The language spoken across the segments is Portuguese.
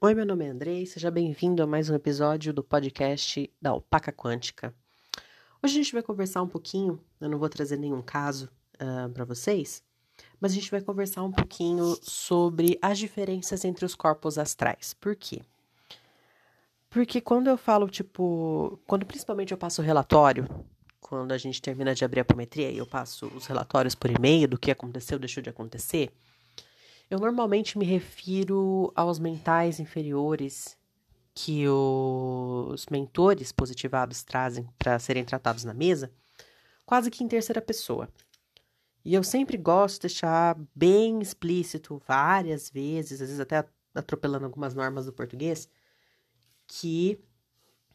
Oi, meu nome é Andrei, seja bem-vindo a mais um episódio do podcast da Alpaca Quântica. Hoje a gente vai conversar um pouquinho, eu não vou trazer nenhum caso uh, para vocês, mas a gente vai conversar um pouquinho sobre as diferenças entre os corpos astrais. Por quê? Porque quando eu falo, tipo, quando principalmente eu passo relatório, quando a gente termina de abrir a apometria e eu passo os relatórios por e-mail do que aconteceu, deixou de acontecer, eu normalmente me refiro aos mentais inferiores que os mentores positivados trazem para serem tratados na mesa, quase que em terceira pessoa. E eu sempre gosto de deixar bem explícito, várias vezes, às vezes até atropelando algumas normas do português, que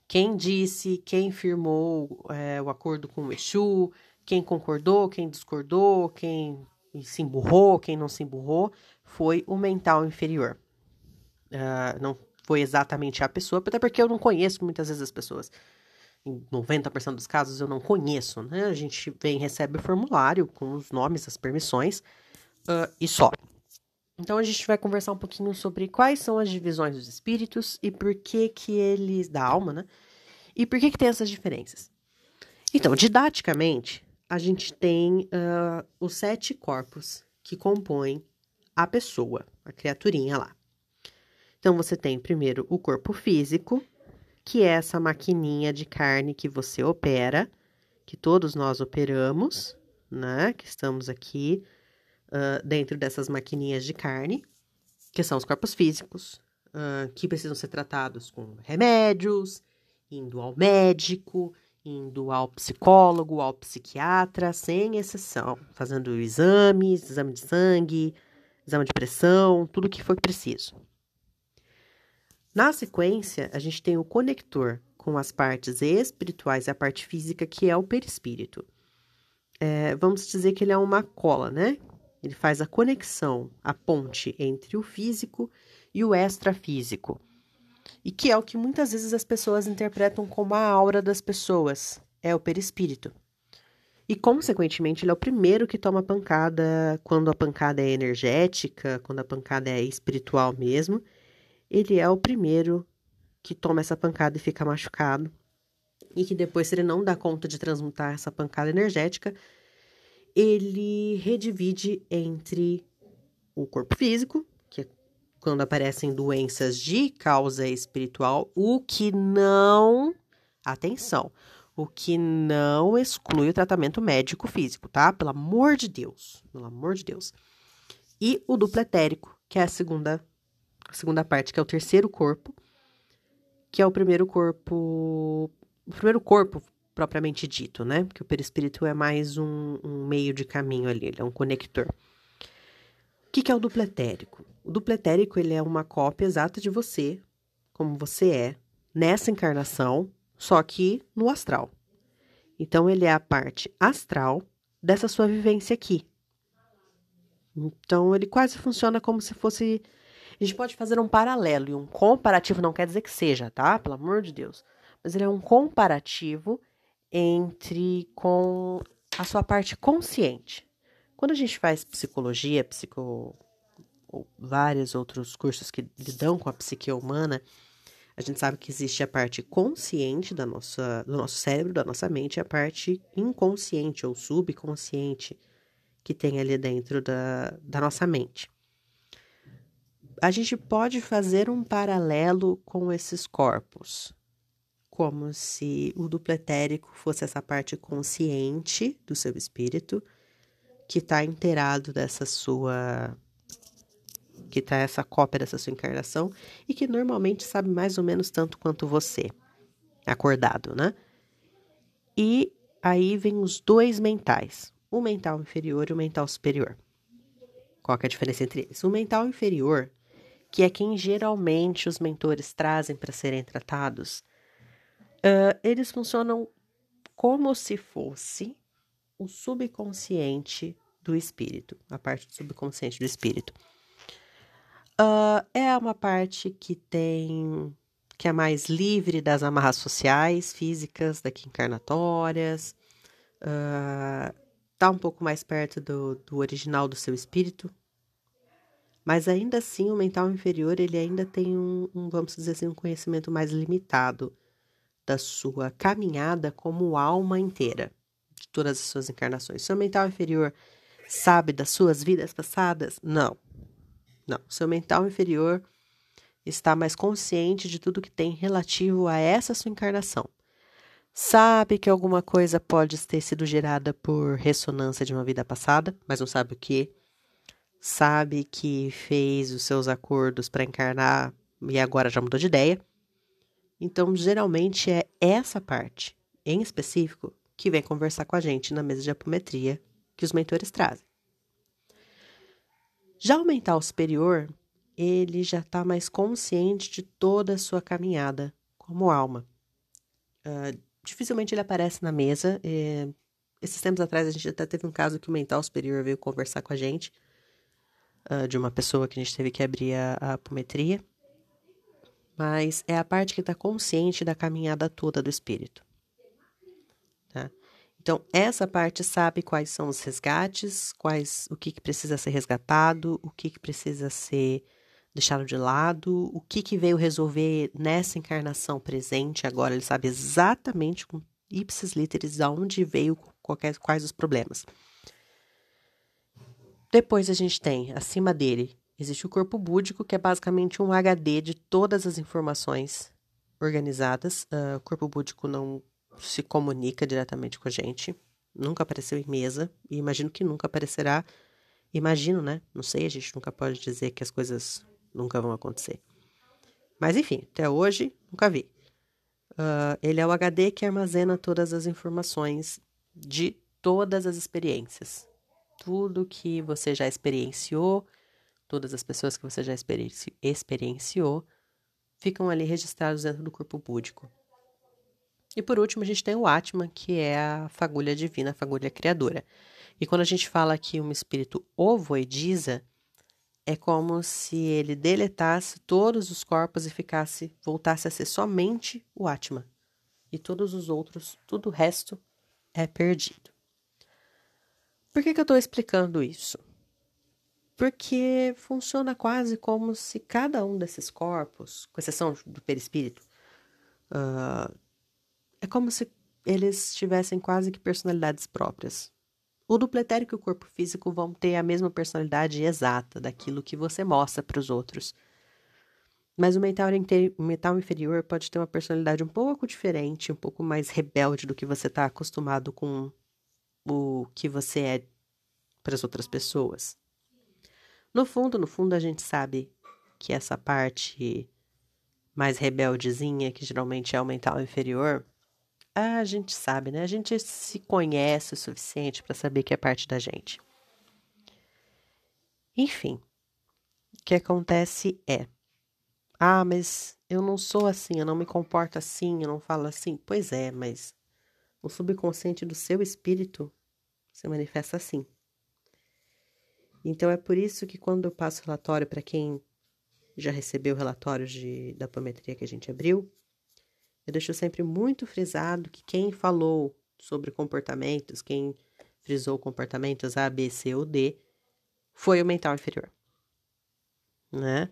quem disse, quem firmou é, o acordo com o Exu, quem concordou, quem discordou, quem se emburrou, quem não se emburrou, foi o mental inferior. Uh, não foi exatamente a pessoa, até porque eu não conheço muitas vezes as pessoas. Em 90% dos casos eu não conheço, né? A gente vem recebe o formulário com os nomes, as permissões uh, e só. Então a gente vai conversar um pouquinho sobre quais são as divisões dos espíritos e por que que eles da alma, né? E por que que tem essas diferenças? Então, didaticamente, a gente tem uh, os sete corpos que compõem a pessoa, a criaturinha lá. Então, você tem primeiro o corpo físico, que é essa maquininha de carne que você opera, que todos nós operamos, né? Que estamos aqui uh, dentro dessas maquininhas de carne, que são os corpos físicos, uh, que precisam ser tratados com remédios, indo ao médico, indo ao psicólogo, ao psiquiatra, sem exceção, fazendo exames, exame de sangue, exame de pressão, tudo o que for preciso. Na sequência, a gente tem o conector com as partes espirituais e a parte física, que é o perispírito. É, vamos dizer que ele é uma cola, né? Ele faz a conexão, a ponte entre o físico e o extrafísico. E que é o que muitas vezes as pessoas interpretam como a aura das pessoas, é o perispírito. E, consequentemente, ele é o primeiro que toma pancada quando a pancada é energética, quando a pancada é espiritual mesmo. Ele é o primeiro que toma essa pancada e fica machucado. E que depois, se ele não dá conta de transmutar essa pancada energética, ele redivide entre o corpo físico, que é quando aparecem doenças de causa espiritual, o que não. Atenção! O que não exclui o tratamento médico físico, tá? Pelo amor de Deus, pelo amor de Deus. E o duplo etérico, que é a segunda, a segunda parte, que é o terceiro corpo, que é o primeiro corpo, o primeiro corpo propriamente dito, né? Porque o perispírito é mais um, um meio de caminho ali, ele é um conector. O que, que é o duplo etérico? O duplo etérico, ele é uma cópia exata de você, como você é, nessa encarnação, só que no astral. Então, ele é a parte astral dessa sua vivência aqui. Então, ele quase funciona como se fosse. A gente pode fazer um paralelo e um comparativo, não quer dizer que seja, tá? Pelo amor de Deus. Mas ele é um comparativo entre com a sua parte consciente. Quando a gente faz psicologia, psico ou vários outros cursos que lidam com a psique humana, a gente sabe que existe a parte consciente da nossa, do nosso cérebro, da nossa mente, e a parte inconsciente ou subconsciente que tem ali dentro da, da nossa mente. A gente pode fazer um paralelo com esses corpos, como se o duplo etérico fosse essa parte consciente do seu espírito, que está inteirado dessa sua que está essa cópia dessa sua encarnação e que normalmente sabe mais ou menos tanto quanto você, acordado, né? E aí vem os dois mentais, o mental inferior e o mental superior. Qual é a diferença entre eles? O mental inferior, que é quem geralmente os mentores trazem para serem tratados, uh, eles funcionam como se fosse o subconsciente do espírito, a parte do subconsciente do espírito. Uh, é uma parte que tem que é mais livre das amarras sociais, físicas, daqui encarnatórias, uh, tá um pouco mais perto do, do original do seu espírito. Mas ainda assim, o mental inferior, ele ainda tem um, um, vamos dizer assim, um conhecimento mais limitado da sua caminhada como alma inteira, de todas as suas encarnações. Seu mental inferior sabe das suas vidas passadas? Não. Não. Seu mental inferior está mais consciente de tudo que tem relativo a essa sua encarnação. Sabe que alguma coisa pode ter sido gerada por ressonância de uma vida passada, mas não sabe o que sabe que fez os seus acordos para encarnar e agora já mudou de ideia. Então, geralmente é essa parte, em específico, que vem conversar com a gente na mesa de apometria que os mentores trazem. Já o mental superior, ele já está mais consciente de toda a sua caminhada como alma. Uh, dificilmente ele aparece na mesa. Eh, esses tempos atrás a gente até teve um caso que o mental superior veio conversar com a gente uh, de uma pessoa que a gente teve que abrir a, a apometria, mas é a parte que está consciente da caminhada toda do espírito. Então, essa parte sabe quais são os resgates, quais o que, que precisa ser resgatado, o que, que precisa ser deixado de lado, o que, que veio resolver nessa encarnação presente agora. Ele sabe exatamente com ipsis literis de onde veio qualquer, quais os problemas. Depois a gente tem, acima dele, existe o corpo búdico, que é basicamente um HD de todas as informações organizadas. Uh, o corpo búdico não se comunica diretamente com a gente, nunca apareceu em mesa, e imagino que nunca aparecerá. Imagino, né? Não sei, a gente nunca pode dizer que as coisas nunca vão acontecer. Mas enfim, até hoje, nunca vi. Uh, ele é o HD que armazena todas as informações de todas as experiências tudo que você já experienciou, todas as pessoas que você já experienci experienciou, ficam ali registrados dentro do corpo búdico. E por último, a gente tem o Atman, que é a fagulha divina, a fagulha criadora. E quando a gente fala que um espírito ovoidiza, é como se ele deletasse todos os corpos e ficasse, voltasse a ser somente o Atman. E todos os outros, tudo o resto é perdido. Por que, que eu estou explicando isso? Porque funciona quase como se cada um desses corpos, com exceção do perispírito, uh, é como se eles tivessem quase que personalidades próprias. O dupletérico e o corpo físico vão ter a mesma personalidade exata daquilo que você mostra para os outros. Mas o mental, inferior pode ter uma personalidade um pouco diferente, um pouco mais rebelde do que você está acostumado com o que você é para as outras pessoas. No fundo, no fundo, a gente sabe que essa parte mais rebeldezinha, que geralmente é o mental inferior, a gente sabe, né? A gente se conhece o suficiente para saber que é parte da gente. Enfim, o que acontece é: ah, mas eu não sou assim, eu não me comporto assim, eu não falo assim. Pois é, mas o subconsciente do seu espírito se manifesta assim. Então é por isso que quando eu passo relatório para quem já recebeu relatórios de, da apometria que a gente abriu, eu deixo sempre muito frisado que quem falou sobre comportamentos, quem frisou comportamentos A, B, C ou D, foi o mental inferior. Né?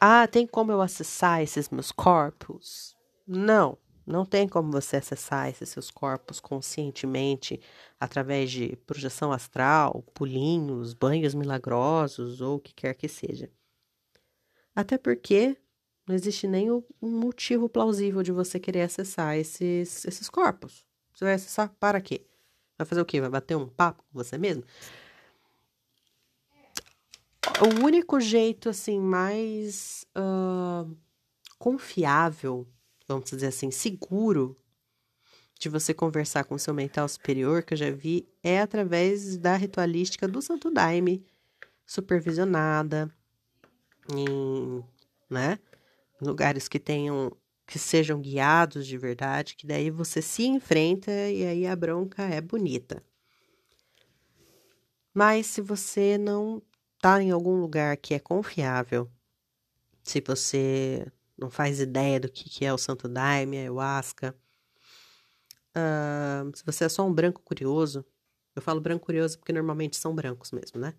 Ah, tem como eu acessar esses meus corpos? Não. Não tem como você acessar esses seus corpos conscientemente através de projeção astral, pulinhos, banhos milagrosos ou o que quer que seja. Até porque não existe nem um motivo plausível de você querer acessar esses, esses corpos. Você vai acessar para quê? Vai fazer o quê? Vai bater um papo com você mesmo? O único jeito, assim, mais uh, confiável vamos dizer assim, seguro de você conversar com seu mental superior, que eu já vi, é através da ritualística do Santo Daime, supervisionada, em, né, lugares que tenham, que sejam guiados de verdade, que daí você se enfrenta e aí a bronca é bonita. Mas se você não tá em algum lugar que é confiável, se você não faz ideia do que, que é o Santo Daime, a Ayahuasca. Uh, se você é só um branco curioso, eu falo branco curioso porque normalmente são brancos mesmo, né?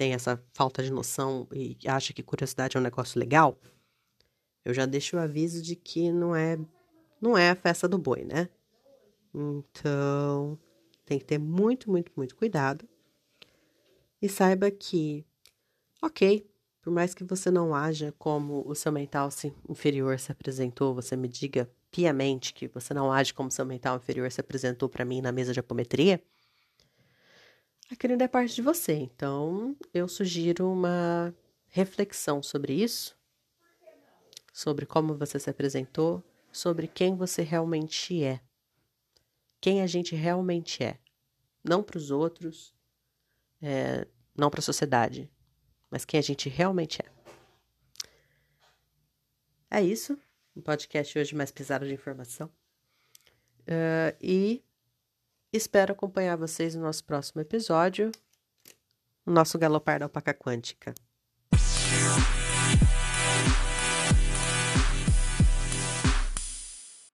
tem essa falta de noção e acha que curiosidade é um negócio legal, eu já deixo o aviso de que não é não é a festa do boi, né? Então, tem que ter muito, muito, muito cuidado. E saiba que, ok, por mais que você não haja como o seu mental inferior se apresentou, você me diga piamente que você não age como seu mental inferior se apresentou para mim na mesa de apometria, aquilo ainda é parte de você. Então, eu sugiro uma reflexão sobre isso, sobre como você se apresentou, sobre quem você realmente é. Quem a gente realmente é. Não para os outros, é, não para a sociedade, mas quem a gente realmente é. É isso. Um podcast hoje mais pesado de informação. Uh, e espero acompanhar vocês no nosso próximo episódio, o nosso galopar da alpaca quântica.